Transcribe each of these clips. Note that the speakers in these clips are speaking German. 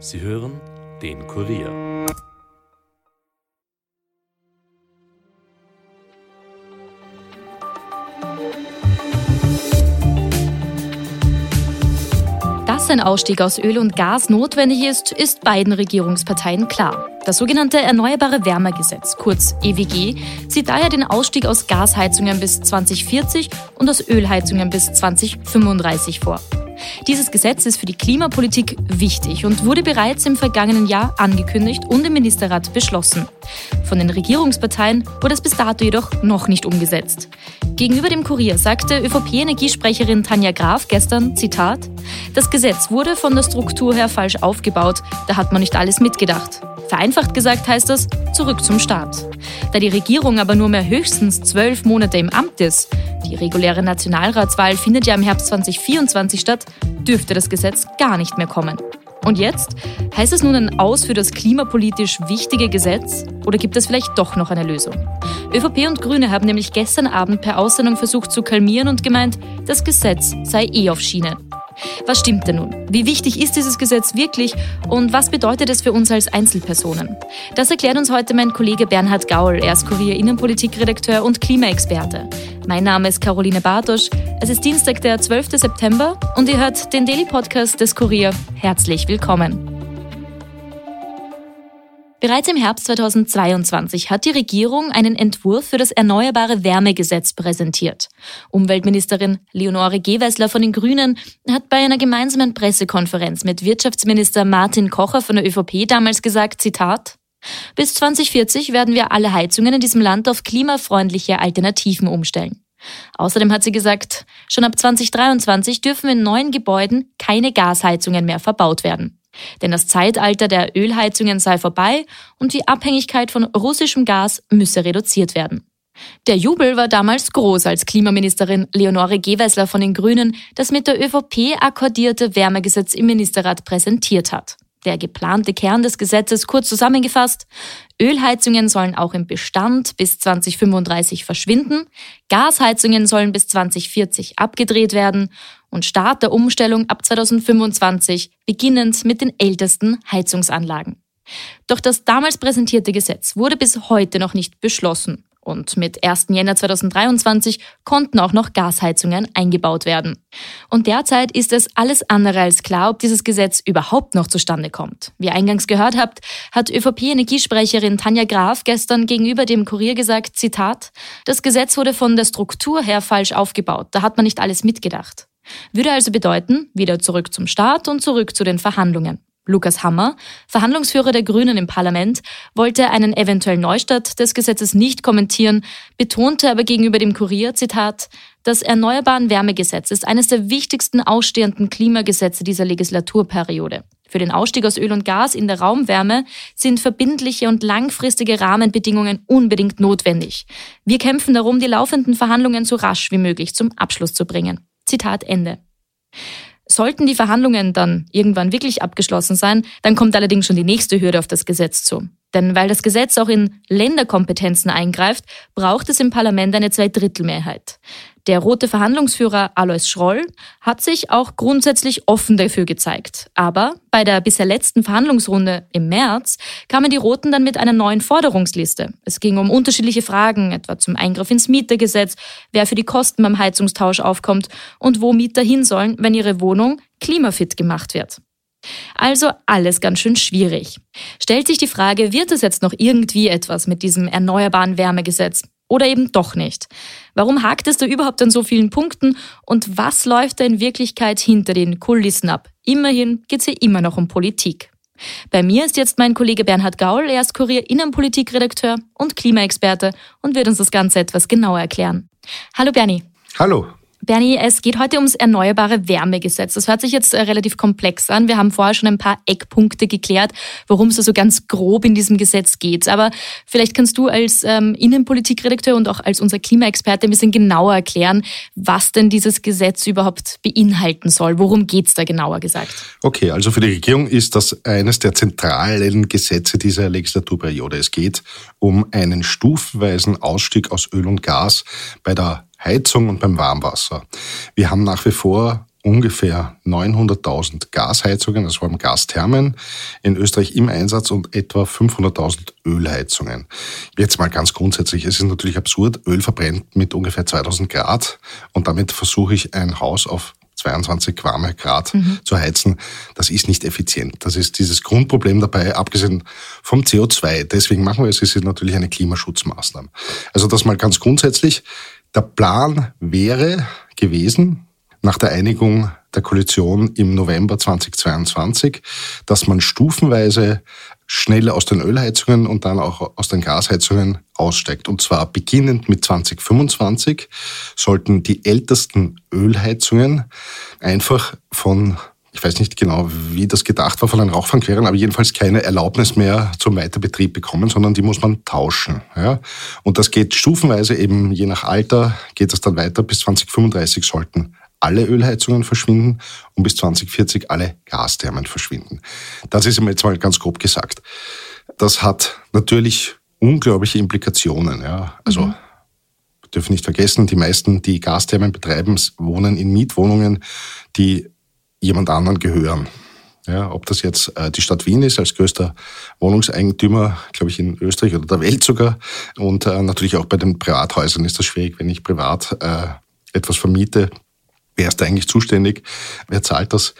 Sie hören den Kurier. Dass ein Ausstieg aus Öl und Gas notwendig ist, ist beiden Regierungsparteien klar. Das sogenannte Erneuerbare Wärmegesetz, kurz EWG, sieht daher den Ausstieg aus Gasheizungen bis 2040 und aus Ölheizungen bis 2035 vor. Dieses Gesetz ist für die Klimapolitik wichtig und wurde bereits im vergangenen Jahr angekündigt und im Ministerrat beschlossen. Von den Regierungsparteien wurde es bis dato jedoch noch nicht umgesetzt. Gegenüber dem Kurier sagte ÖVP-Energiesprecherin Tanja Graf gestern, Zitat, das Gesetz wurde von der Struktur her falsch aufgebaut, da hat man nicht alles mitgedacht. Vereinfacht gesagt heißt das, zurück zum Start. Da die Regierung aber nur mehr höchstens zwölf Monate im Amt ist, die reguläre Nationalratswahl findet ja im Herbst 2024 statt, dürfte das Gesetz gar nicht mehr kommen. Und jetzt? Heißt es nun ein Aus für das klimapolitisch wichtige Gesetz? Oder gibt es vielleicht doch noch eine Lösung? ÖVP und Grüne haben nämlich gestern Abend per Aussendung versucht zu kalmieren und gemeint, das Gesetz sei eh auf Schiene. Was stimmt denn nun? Wie wichtig ist dieses Gesetz wirklich und was bedeutet es für uns als Einzelpersonen? Das erklärt uns heute mein Kollege Bernhard Gaul. Er ist Kurier Innenpolitikredakteur und Klimaexperte. Mein Name ist Caroline Bartosch. Es ist Dienstag, der 12. September und ihr hört den Daily Podcast des Kurier. Herzlich willkommen. Bereits im Herbst 2022 hat die Regierung einen Entwurf für das Erneuerbare Wärmegesetz präsentiert. Umweltministerin Leonore Gewessler von den Grünen hat bei einer gemeinsamen Pressekonferenz mit Wirtschaftsminister Martin Kocher von der ÖVP damals gesagt, Zitat, bis 2040 werden wir alle Heizungen in diesem Land auf klimafreundliche Alternativen umstellen. Außerdem hat sie gesagt, schon ab 2023 dürfen in neuen Gebäuden keine Gasheizungen mehr verbaut werden. Denn das Zeitalter der Ölheizungen sei vorbei und die Abhängigkeit von russischem Gas müsse reduziert werden. Der Jubel war damals groß, als Klimaministerin Leonore Gewessler von den Grünen das mit der ÖVP akkordierte Wärmegesetz im Ministerrat präsentiert hat. Der geplante Kern des Gesetzes kurz zusammengefasst. Ölheizungen sollen auch im Bestand bis 2035 verschwinden, Gasheizungen sollen bis 2040 abgedreht werden und Start der Umstellung ab 2025, beginnend mit den ältesten Heizungsanlagen. Doch das damals präsentierte Gesetz wurde bis heute noch nicht beschlossen. Und mit 1. Jänner 2023 konnten auch noch Gasheizungen eingebaut werden. Und derzeit ist es alles andere als klar, ob dieses Gesetz überhaupt noch zustande kommt. Wie eingangs gehört habt, hat ÖVP-Energiesprecherin Tanja Graf gestern gegenüber dem Kurier gesagt, Zitat, das Gesetz wurde von der Struktur her falsch aufgebaut. Da hat man nicht alles mitgedacht. Würde also bedeuten, wieder zurück zum Start und zurück zu den Verhandlungen. Lukas Hammer, Verhandlungsführer der Grünen im Parlament, wollte einen eventuellen Neustart des Gesetzes nicht kommentieren, betonte aber gegenüber dem Kurier, Zitat, das Erneuerbaren Wärmegesetz ist eines der wichtigsten ausstehenden Klimagesetze dieser Legislaturperiode. Für den Ausstieg aus Öl und Gas in der Raumwärme sind verbindliche und langfristige Rahmenbedingungen unbedingt notwendig. Wir kämpfen darum, die laufenden Verhandlungen so rasch wie möglich zum Abschluss zu bringen. Zitat Ende. Sollten die Verhandlungen dann irgendwann wirklich abgeschlossen sein, dann kommt allerdings schon die nächste Hürde auf das Gesetz zu. Denn weil das Gesetz auch in Länderkompetenzen eingreift, braucht es im Parlament eine Zweidrittelmehrheit. Der rote Verhandlungsführer Alois Schroll hat sich auch grundsätzlich offen dafür gezeigt. Aber bei der bisher letzten Verhandlungsrunde im März kamen die Roten dann mit einer neuen Forderungsliste. Es ging um unterschiedliche Fragen, etwa zum Eingriff ins Mietergesetz, wer für die Kosten beim Heizungstausch aufkommt und wo Mieter hin sollen, wenn ihre Wohnung klimafit gemacht wird. Also alles ganz schön schwierig. Stellt sich die Frage, wird es jetzt noch irgendwie etwas mit diesem erneuerbaren Wärmegesetz? Oder eben doch nicht. Warum hakt es da überhaupt an so vielen Punkten und was läuft da in Wirklichkeit hinter den Kulissen ab? Immerhin geht es hier immer noch um Politik. Bei mir ist jetzt mein Kollege Bernhard Gaul, er ist Kurier Innenpolitikredakteur und Klimaexperte und wird uns das Ganze etwas genauer erklären. Hallo Bernie. Hallo. Bernie, es geht heute ums Erneuerbare Wärmegesetz. Das hört sich jetzt äh, relativ komplex an. Wir haben vorher schon ein paar Eckpunkte geklärt, worum es so also ganz grob in diesem Gesetz geht. Aber vielleicht kannst du als ähm, Innenpolitikredakteur und auch als unser Klimaexperte ein bisschen genauer erklären, was denn dieses Gesetz überhaupt beinhalten soll. Worum geht's da genauer gesagt? Okay, also für die Regierung ist das eines der zentralen Gesetze dieser Legislaturperiode. Es geht um einen stufenweisen Ausstieg aus Öl und Gas bei der Heizung und beim Warmwasser. Wir haben nach wie vor ungefähr 900.000 Gasheizungen, also vor allem Gasthermen in Österreich im Einsatz und etwa 500.000 Ölheizungen. Jetzt mal ganz grundsätzlich, es ist natürlich absurd, Öl verbrennt mit ungefähr 2000 Grad und damit versuche ich ein Haus auf 22 warme Grad mhm. zu heizen. Das ist nicht effizient. Das ist dieses Grundproblem dabei, abgesehen vom CO2. Deswegen machen wir es. Es ist natürlich eine Klimaschutzmaßnahme. Also das mal ganz grundsätzlich. Der Plan wäre gewesen, nach der Einigung der Koalition im November 2022, dass man stufenweise schneller aus den Ölheizungen und dann auch aus den Gasheizungen aussteigt. Und zwar beginnend mit 2025 sollten die ältesten Ölheizungen einfach von ich weiß nicht genau, wie das gedacht war von den Rauchfangqueren, aber jedenfalls keine Erlaubnis mehr zum Weiterbetrieb bekommen, sondern die muss man tauschen. Ja? Und das geht stufenweise eben, je nach Alter geht das dann weiter. Bis 2035 sollten alle Ölheizungen verschwinden und bis 2040 alle Gasthermen verschwinden. Das ist jetzt mal ganz grob gesagt. Das hat natürlich unglaubliche Implikationen. Ja. Also mhm. wir dürfen nicht vergessen, die meisten, die Gasthermen betreiben, wohnen in Mietwohnungen, die jemand anderen gehören. Ja, ob das jetzt äh, die Stadt Wien ist als größter Wohnungseigentümer, glaube ich, in Österreich oder der Welt sogar. Und äh, natürlich auch bei den Privathäusern ist das schwierig, wenn ich privat äh, etwas vermiete, Wer ist da eigentlich zuständig? Wer zahlt das?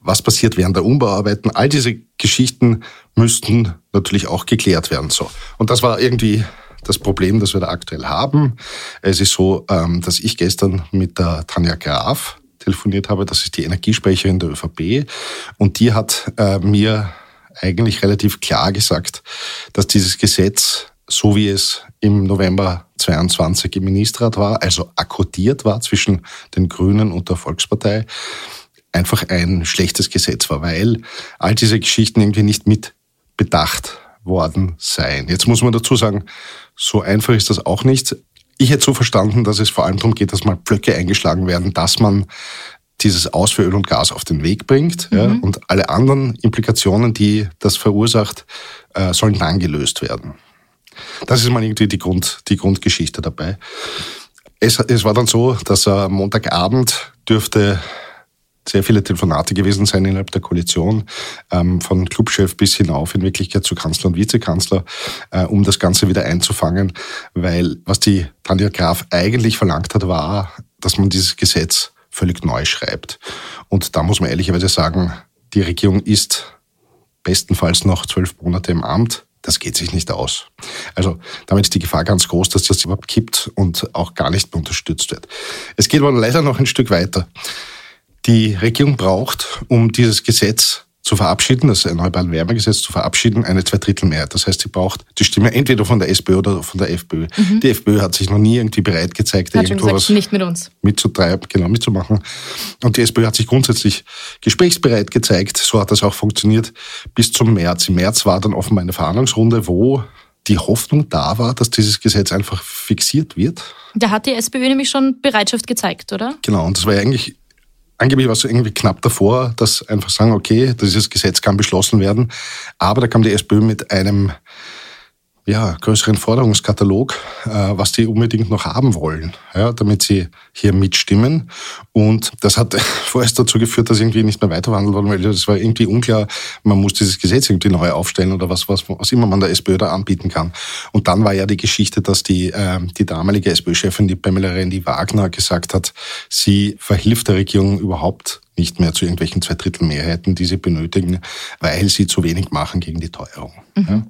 Was passiert während der Umbauarbeiten? All diese Geschichten müssten natürlich auch geklärt werden. So. Und das war irgendwie das Problem, das wir da aktuell haben. Es ist so, ähm, dass ich gestern mit der Tanja Graf telefoniert habe. Das ist die Energiesprecherin der ÖVP. Und die hat äh, mir eigentlich relativ klar gesagt, dass dieses Gesetz, so wie es im November 22 im Ministerrat war, also akkordiert war zwischen den Grünen und der Volkspartei, einfach ein schlechtes Gesetz war, weil all diese Geschichten irgendwie nicht mit bedacht worden seien. Jetzt muss man dazu sagen, so einfach ist das auch nicht. Ich hätte so verstanden, dass es vor allem darum geht, dass mal Pflöcke eingeschlagen werden, dass man dieses Aus für Öl und Gas auf den Weg bringt mhm. ja, und alle anderen Implikationen, die das verursacht, äh, sollen dann gelöst werden. Das ist mal irgendwie die, Grund, die Grundgeschichte dabei. Es, es war dann so, dass äh, Montagabend dürfte sehr viele Telefonate gewesen sein innerhalb der Koalition, ähm, von Clubchef bis hinauf in Wirklichkeit zu Kanzler und Vizekanzler, äh, um das Ganze wieder einzufangen. Weil was die Tanja Graf eigentlich verlangt hat, war, dass man dieses Gesetz völlig neu schreibt. Und da muss man ehrlicherweise sagen, die Regierung ist bestenfalls noch zwölf Monate im Amt das geht sich nicht aus. Also damit ist die Gefahr ganz groß, dass das überhaupt kippt und auch gar nicht mehr unterstützt wird. Es geht aber leider noch ein Stück weiter. Die Regierung braucht, um dieses Gesetz zu verabschieden, das Erneuerbaren Wärmegesetz zu verabschieden, eine Zweidrittelmehrheit. Das heißt, sie braucht die Stimme entweder von der SPÖ oder von der FPÖ. Mhm. Die FPÖ hat sich noch nie irgendwie bereit gezeigt, hat irgendwo gesagt, was nicht mit uns. mitzutreiben, genau, mitzumachen. Und die SPÖ hat sich grundsätzlich gesprächsbereit gezeigt. So hat das auch funktioniert bis zum März. Im März war dann offenbar eine Verhandlungsrunde, wo die Hoffnung da war, dass dieses Gesetz einfach fixiert wird. Da hat die SPÖ nämlich schon Bereitschaft gezeigt, oder? Genau, und das war ja eigentlich angeblich war es irgendwie knapp davor, dass einfach sagen, okay, dieses Gesetz kann beschlossen werden. Aber da kam die SPÖ mit einem ja, größeren Forderungskatalog, äh, was die unbedingt noch haben wollen, ja, damit sie hier mitstimmen. Und das hat vorerst dazu geführt, dass irgendwie nicht mehr weiterverhandelt worden, weil es war irgendwie unklar, man muss dieses Gesetz irgendwie neu aufstellen oder was, was, was immer man der SPÖ da anbieten kann. Und dann war ja die Geschichte, dass die, äh, die damalige SPÖ-Chefin, die Pamela Rendi-Wagner, gesagt hat, sie verhilft der Regierung überhaupt nicht mehr zu irgendwelchen Zweidrittelmehrheiten, die sie benötigen, weil sie zu wenig machen gegen die Teuerung. Mhm. Ja.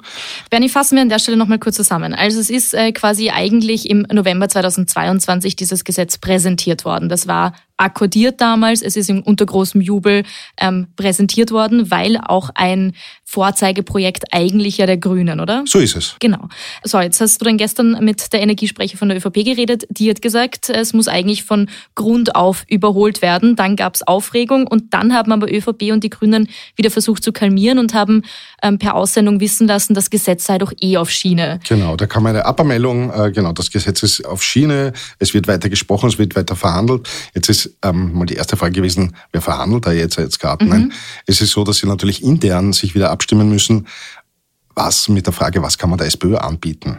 Bernie, fassen wir an der Stelle nochmal kurz zusammen. Also es ist äh, quasi eigentlich im November 2022 dieses Gesetz präsentiert worden. Das war akkordiert damals. Es ist unter großem Jubel ähm, präsentiert worden, weil auch ein Vorzeigeprojekt eigentlich ja der Grünen, oder? So ist es. Genau. So, jetzt hast du dann gestern mit der Energiesprecher von der ÖVP geredet. Die hat gesagt, es muss eigentlich von Grund auf überholt werden. Dann gab es Aufregung und dann haben aber ÖVP und die Grünen wieder versucht zu kalmieren und haben ähm, per Aussendung wissen lassen, das Gesetz sei doch eh auf Schiene. Genau, da kam eine Abmeldung, äh, genau, das Gesetz ist auf Schiene, es wird weiter gesprochen, es wird weiter verhandelt. Jetzt ist ähm, mal die erste Frage gewesen, wer verhandelt da jetzt jetzt gerade? Mhm. es ist so, dass sie natürlich intern sich wieder abstimmen müssen, was mit der Frage, was kann man der SPÖ anbieten?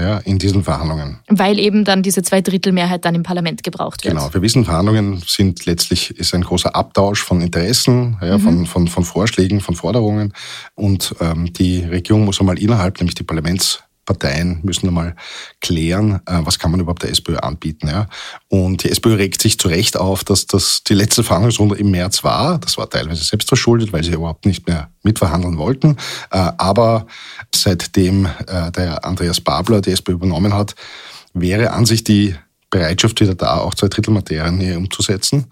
ja, in diesen Verhandlungen. Weil eben dann diese Zweidrittelmehrheit dann im Parlament gebraucht wird. Genau, wir wissen, Verhandlungen sind letztlich ist ein großer Abtausch von Interessen, ja, mhm. von, von, von Vorschlägen, von Forderungen. Und ähm, die Regierung muss einmal innerhalb, nämlich die Parlaments Parteien müssen einmal klären, äh, was kann man überhaupt der SPÖ anbieten. Ja? Und die SPÖ regt sich zu Recht auf, dass das die letzte Verhandlungsrunde im März war. Das war teilweise selbst verschuldet, weil sie überhaupt nicht mehr mitverhandeln wollten. Äh, aber seitdem äh, der Andreas Babler die SPÖ übernommen hat, wäre an sich die Bereitschaft wieder da, auch zwei Drittel Materien hier umzusetzen.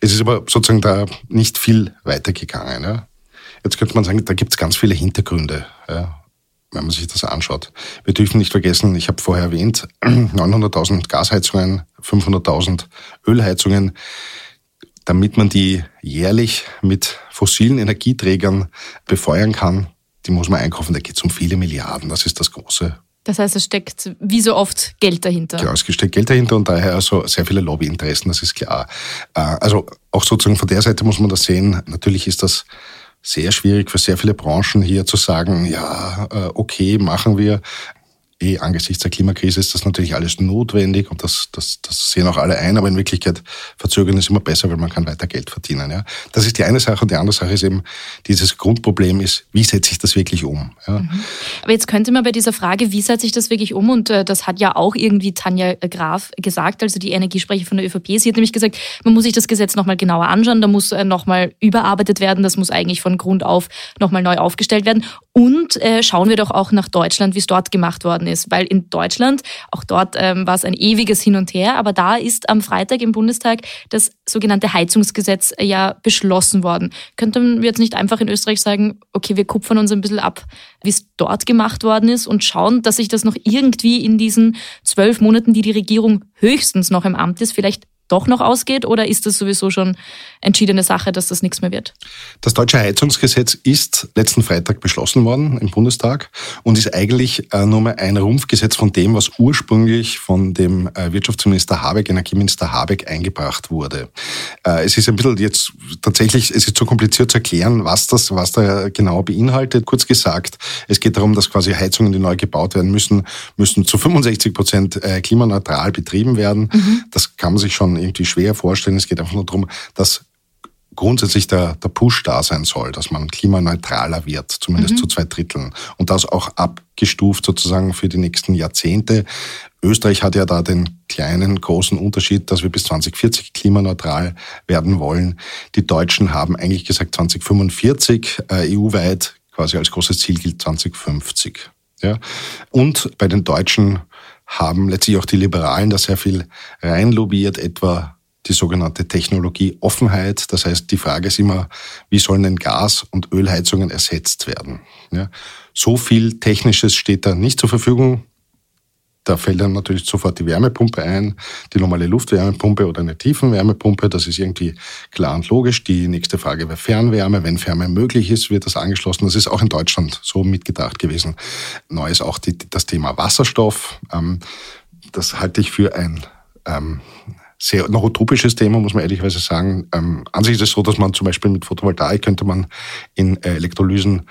Es ist aber sozusagen da nicht viel weitergegangen. Ja. Jetzt könnte man sagen, da gibt es ganz viele Hintergründe. Ja wenn man sich das anschaut. Wir dürfen nicht vergessen, ich habe vorher erwähnt, 900.000 Gasheizungen, 500.000 Ölheizungen. Damit man die jährlich mit fossilen Energieträgern befeuern kann, die muss man einkaufen. Da geht es um viele Milliarden. Das ist das große das heißt, es steckt wie so oft Geld dahinter. Ja, es steckt Geld dahinter und daher also sehr viele Lobbyinteressen, das ist klar. Äh, also auch sozusagen von der Seite muss man das sehen. Natürlich ist das sehr schwierig für sehr viele Branchen hier zu sagen, ja, äh, okay, machen wir eh angesichts der Klimakrise ist das natürlich alles notwendig und das, das, das sehen auch alle ein, aber in Wirklichkeit verzögern ist immer besser, weil man kann weiter Geld verdienen. Ja. Das ist die eine Sache und die andere Sache ist eben, dieses Grundproblem ist, wie setze ich das wirklich um? Ja. Mhm. Aber jetzt könnte man bei dieser Frage, wie setze ich das wirklich um? Und äh, das hat ja auch irgendwie Tanja Graf gesagt, also die Energiesprecher von der ÖVP, sie hat nämlich gesagt, man muss sich das Gesetz nochmal genauer anschauen, da muss äh, nochmal überarbeitet werden, das muss eigentlich von Grund auf nochmal neu aufgestellt werden. Und äh, schauen wir doch auch nach Deutschland, wie es dort gemacht worden ist. Weil in Deutschland, auch dort ähm, war es ein ewiges Hin und Her, aber da ist am Freitag im Bundestag das sogenannte Heizungsgesetz äh, ja beschlossen worden. Könnten wir jetzt nicht einfach in Österreich sagen, okay, wir kupfern uns ein bisschen ab, wie es dort gemacht worden ist und schauen, dass sich das noch irgendwie in diesen zwölf Monaten, die die Regierung höchstens noch im Amt ist, vielleicht doch noch ausgeht oder ist das sowieso schon entschiedene Sache, dass das nichts mehr wird? Das deutsche Heizungsgesetz ist letzten Freitag beschlossen worden im Bundestag und ist eigentlich äh, nur mal ein Rumpfgesetz von dem, was ursprünglich von dem äh, Wirtschaftsminister Habeck, Energieminister Habeck eingebracht wurde. Äh, es ist ein bisschen jetzt tatsächlich, es ist zu kompliziert zu erklären, was das, was da genau beinhaltet. Kurz gesagt, es geht darum, dass quasi Heizungen, die neu gebaut werden müssen, müssen zu 65 Prozent klimaneutral betrieben werden. Mhm. Das kann man sich schon irgendwie schwer vorstellen. Es geht einfach nur darum, dass grundsätzlich der, der Push da sein soll, dass man klimaneutraler wird, zumindest mhm. zu zwei Dritteln. Und das auch abgestuft sozusagen für die nächsten Jahrzehnte. Österreich hat ja da den kleinen, großen Unterschied, dass wir bis 2040 klimaneutral werden wollen. Die Deutschen haben eigentlich gesagt 2045, äh, EU-weit quasi als großes Ziel gilt 2050. Ja? Und bei den Deutschen haben letztlich auch die Liberalen da sehr viel reinlobiert, etwa die sogenannte Technologieoffenheit. Das heißt, die Frage ist immer, wie sollen denn Gas- und Ölheizungen ersetzt werden? Ja, so viel Technisches steht da nicht zur Verfügung. Da fällt dann natürlich sofort die Wärmepumpe ein, die normale Luftwärmepumpe oder eine Tiefenwärmepumpe. Das ist irgendwie klar und logisch. Die nächste Frage wäre Fernwärme. Wenn Fernwärme möglich ist, wird das angeschlossen. Das ist auch in Deutschland so mitgedacht gewesen. Neu ist auch die, das Thema Wasserstoff. Ähm, das halte ich für ein ähm, sehr noch utopisches Thema, muss man ehrlicherweise sagen. Ähm, an sich ist es so, dass man zum Beispiel mit Photovoltaik könnte man in äh, Elektrolysen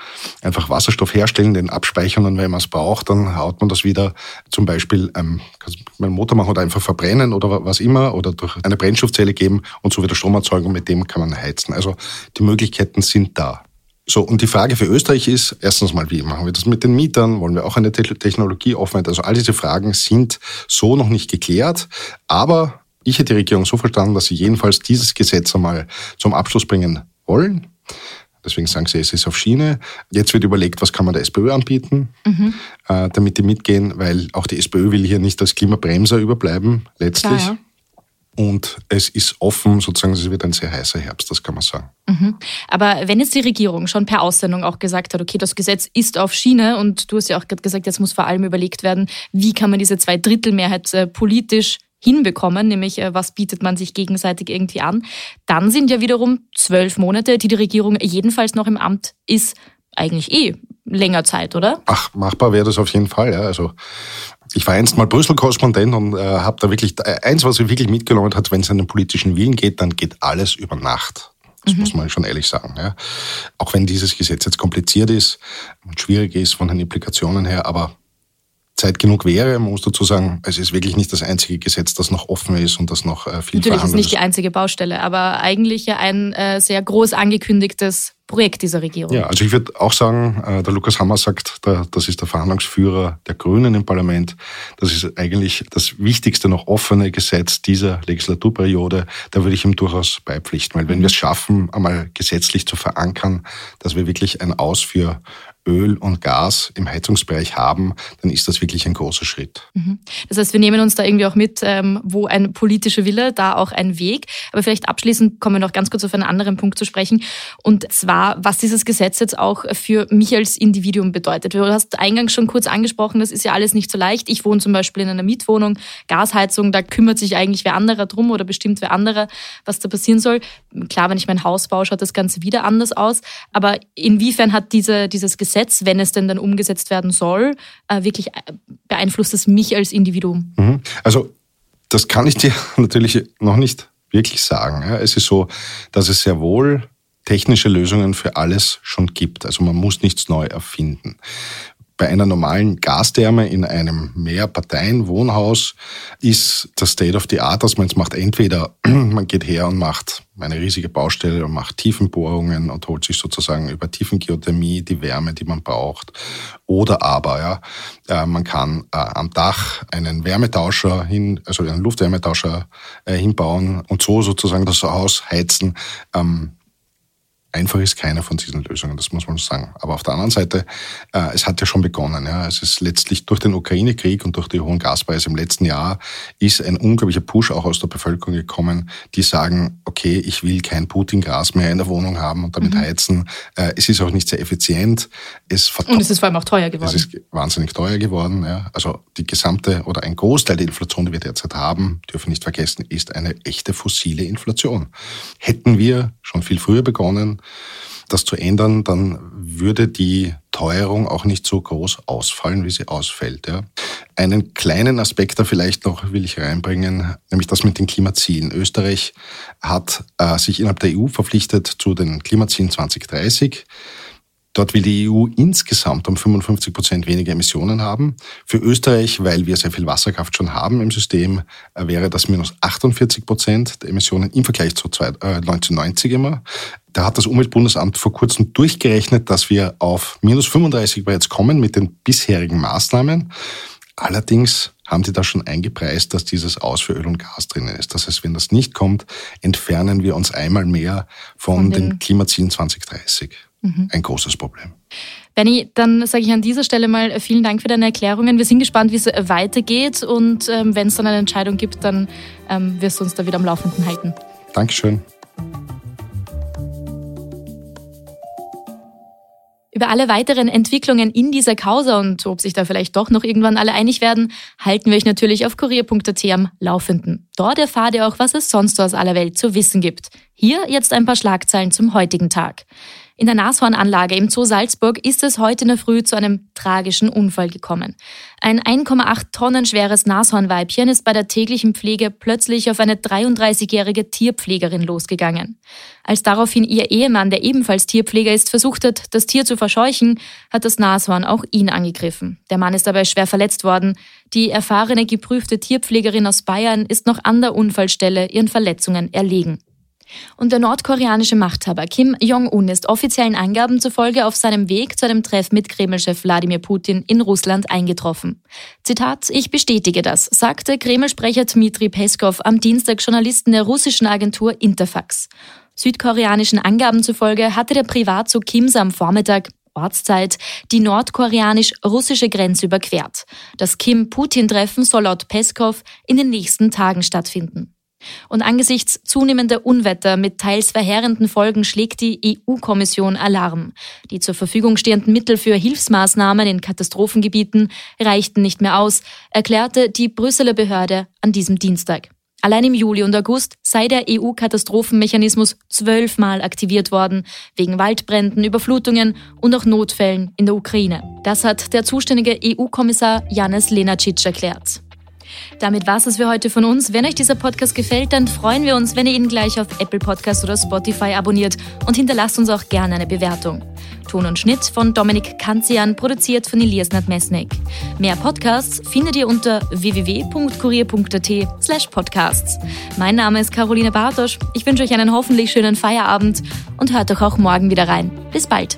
einfach Wasserstoff herstellen, den abspeichern und wenn man es braucht, dann haut man das wieder zum Beispiel ähm, mit einem Motor machen oder einfach verbrennen oder was immer oder durch eine Brennstoffzelle geben und so wieder Strom erzeugen und mit dem kann man heizen. Also die Möglichkeiten sind da. So, und die Frage für Österreich ist, erstens mal, wie machen wir das mit den Mietern? Wollen wir auch eine Technologieoffenheit? Also all diese Fragen sind so noch nicht geklärt, aber ich hätte die Regierung so verstanden, dass sie jedenfalls dieses Gesetz einmal zum Abschluss bringen wollen. Deswegen sagen sie, es ist auf Schiene. Jetzt wird überlegt, was kann man der SPÖ anbieten, mhm. äh, damit die mitgehen, weil auch die SPÖ will hier nicht als Klimabremser überbleiben, letztlich. Klar, ja. Und es ist offen, sozusagen, es wird ein sehr heißer Herbst, das kann man sagen. Mhm. Aber wenn jetzt die Regierung schon per Aussendung auch gesagt hat, okay, das Gesetz ist auf Schiene und du hast ja auch gerade gesagt, jetzt muss vor allem überlegt werden, wie kann man diese Zweidrittelmehrheit äh, politisch hinbekommen, nämlich äh, was bietet man sich gegenseitig irgendwie an, dann sind ja wiederum zwölf Monate, die die Regierung jedenfalls noch im Amt ist, eigentlich eh länger Zeit, oder? Ach, machbar wäre das auf jeden Fall. Ja. Also ich war einst mal Brüssel-Korrespondent und äh, habe da wirklich, äh, eins, was ich wirklich mitgenommen hat, wenn es an den politischen Willen geht, dann geht alles über Nacht. Das mhm. muss man schon ehrlich sagen. Ja. Auch wenn dieses Gesetz jetzt kompliziert ist und schwierig ist von den Implikationen her, aber Zeit genug wäre. Man muss dazu sagen, es ist wirklich nicht das einzige Gesetz, das noch offen ist und das noch äh, viel Natürlich ist nicht die einzige Baustelle, aber eigentlich ja ein äh, sehr groß angekündigtes Projekt dieser Regierung. Ja, also ich würde auch sagen, äh, der Lukas Hammer sagt, das ist der Verhandlungsführer der Grünen im Parlament. Das ist eigentlich das wichtigste noch offene Gesetz dieser Legislaturperiode. Da würde ich ihm durchaus beipflichten, weil wenn wir es schaffen, einmal gesetzlich zu verankern, dass wir wirklich ein Aus für Öl und Gas im Heizungsbereich haben, dann ist das wirklich ein großer Schritt. Mhm. Das heißt, wir nehmen uns da irgendwie auch mit, ähm, wo ein politischer Wille, da auch ein Weg. Aber vielleicht abschließend kommen wir noch ganz kurz auf einen anderen Punkt zu sprechen. Und zwar, was dieses Gesetz jetzt auch für mich als Individuum bedeutet. Du hast eingangs schon kurz angesprochen, das ist ja alles nicht so leicht. Ich wohne zum Beispiel in einer Mietwohnung, Gasheizung, da kümmert sich eigentlich wer anderer drum oder bestimmt wer anderer, was da passieren soll. Klar, wenn ich mein Haus baue, schaut das Ganze wieder anders aus. Aber inwiefern hat diese, dieses Gesetz Gesetz, wenn es denn dann umgesetzt werden soll, äh, wirklich äh, beeinflusst es mich als Individuum? Mhm. Also das kann ich dir natürlich noch nicht wirklich sagen. Es ist so, dass es sehr wohl technische Lösungen für alles schon gibt. Also man muss nichts neu erfinden bei einer normalen Gastherme in einem Mehrparteien-Wohnhaus ist das State of the Art, dass man es macht. Entweder man geht her und macht eine riesige Baustelle und macht Tiefenbohrungen und holt sich sozusagen über Tiefengeothermie die Wärme, die man braucht. Oder aber, ja, äh, man kann äh, am Dach einen Wärmetauscher hin, also einen Luftwärmetauscher äh, hinbauen und so sozusagen das Haus heizen. Einfach ist keine von diesen Lösungen, das muss man sagen. Aber auf der anderen Seite, äh, es hat ja schon begonnen. Ja. Es ist letztlich durch den Ukraine-Krieg und durch die hohen Gaspreise im letzten Jahr ist ein unglaublicher Push auch aus der Bevölkerung gekommen, die sagen, okay, ich will kein Putin-Gas mehr in der Wohnung haben und damit mhm. heizen. Äh, es ist auch nicht sehr effizient. Es und es ist vor allem auch teuer geworden. Es ist wahnsinnig teuer geworden. Ja. Also die gesamte oder ein Großteil der Inflation, die wir derzeit haben, dürfen nicht vergessen, ist eine echte fossile Inflation. Hätten wir schon viel früher begonnen, das zu ändern, dann würde die Teuerung auch nicht so groß ausfallen, wie sie ausfällt. Ja. Einen kleinen Aspekt da vielleicht noch will ich reinbringen, nämlich das mit den Klimazielen. Österreich hat äh, sich innerhalb der EU verpflichtet zu den Klimazielen 2030. Dort will die EU insgesamt um 55 Prozent weniger Emissionen haben. Für Österreich, weil wir sehr viel Wasserkraft schon haben im System, äh, wäre das minus 48 Prozent der Emissionen im Vergleich zu 1990 äh, immer. Da hat das Umweltbundesamt vor kurzem durchgerechnet, dass wir auf minus 35 bereits kommen mit den bisherigen Maßnahmen. Allerdings haben die da schon eingepreist, dass dieses Aus für Öl und Gas drinnen ist. Das heißt, wenn das nicht kommt, entfernen wir uns einmal mehr von, von den, den Klimazielen 2030. Mhm. Ein großes Problem. Benny, dann sage ich an dieser Stelle mal vielen Dank für deine Erklärungen. Wir sind gespannt, wie es weitergeht und ähm, wenn es dann eine Entscheidung gibt, dann ähm, wirst du uns da wieder am Laufenden halten. Dankeschön. Über alle weiteren Entwicklungen in dieser Causa und ob sich da vielleicht doch noch irgendwann alle einig werden, halten wir euch natürlich auf kurier.at am Laufenden. Dort erfahrt ihr auch, was es sonst aus aller Welt zu wissen gibt. Hier jetzt ein paar Schlagzeilen zum heutigen Tag. In der Nashornanlage im Zoo Salzburg ist es heute in der Früh zu einem tragischen Unfall gekommen. Ein 1,8 Tonnen schweres Nashornweibchen ist bei der täglichen Pflege plötzlich auf eine 33-jährige Tierpflegerin losgegangen. Als daraufhin ihr Ehemann, der ebenfalls Tierpfleger ist, versucht hat, das Tier zu verscheuchen, hat das Nashorn auch ihn angegriffen. Der Mann ist dabei schwer verletzt worden. Die erfahrene, geprüfte Tierpflegerin aus Bayern ist noch an der Unfallstelle ihren Verletzungen erlegen. Und der nordkoreanische Machthaber Kim Jong-un ist offiziellen Angaben zufolge auf seinem Weg zu einem Treff mit Kreml-Chef Wladimir Putin in Russland eingetroffen. Zitat, ich bestätige das, sagte Kreml-Sprecher Dmitri Peskov am Dienstag Journalisten der russischen Agentur Interfax. Südkoreanischen Angaben zufolge hatte der Privatzug Kims am Vormittag Ortszeit die nordkoreanisch-russische Grenze überquert. Das Kim-Putin-Treffen soll laut Peskov in den nächsten Tagen stattfinden. Und angesichts zunehmender Unwetter mit teils verheerenden Folgen schlägt die EU-Kommission Alarm. Die zur Verfügung stehenden Mittel für Hilfsmaßnahmen in Katastrophengebieten reichten nicht mehr aus, erklärte die Brüsseler Behörde an diesem Dienstag. Allein im Juli und August sei der EU-Katastrophenmechanismus zwölfmal aktiviert worden, wegen Waldbränden, Überflutungen und auch Notfällen in der Ukraine. Das hat der zuständige EU-Kommissar Janis Lenacic erklärt. Damit war es für heute von uns. Wenn euch dieser Podcast gefällt, dann freuen wir uns, wenn ihr ihn gleich auf Apple Podcast oder Spotify abonniert und hinterlasst uns auch gerne eine Bewertung. Ton und Schnitt von Dominik Kanzian, produziert von Elias Nadmesnik. Mehr Podcasts findet ihr unter www.kurier.at slash podcasts. Mein Name ist Caroline Bartosch. Ich wünsche euch einen hoffentlich schönen Feierabend und hört doch auch morgen wieder rein. Bis bald.